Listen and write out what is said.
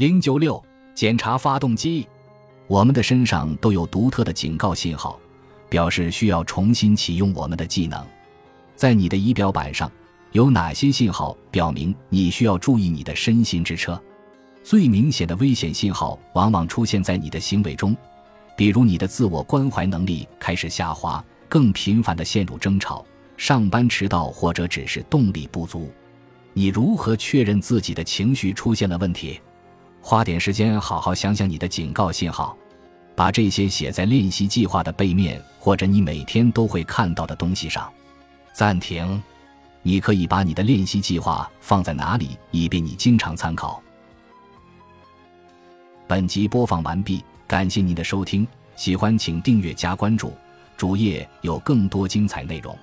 零九六，检查发动机。我们的身上都有独特的警告信号，表示需要重新启用我们的技能。在你的仪表板上有哪些信号表明你需要注意你的身心之车？最明显的危险信号往往出现在你的行为中，比如你的自我关怀能力开始下滑，更频繁地陷入争吵，上班迟到，或者只是动力不足。你如何确认自己的情绪出现了问题？花点时间好好想想你的警告信号，把这些写在练习计划的背面或者你每天都会看到的东西上。暂停，你可以把你的练习计划放在哪里，以便你经常参考。本集播放完毕，感谢您的收听，喜欢请订阅加关注，主页有更多精彩内容。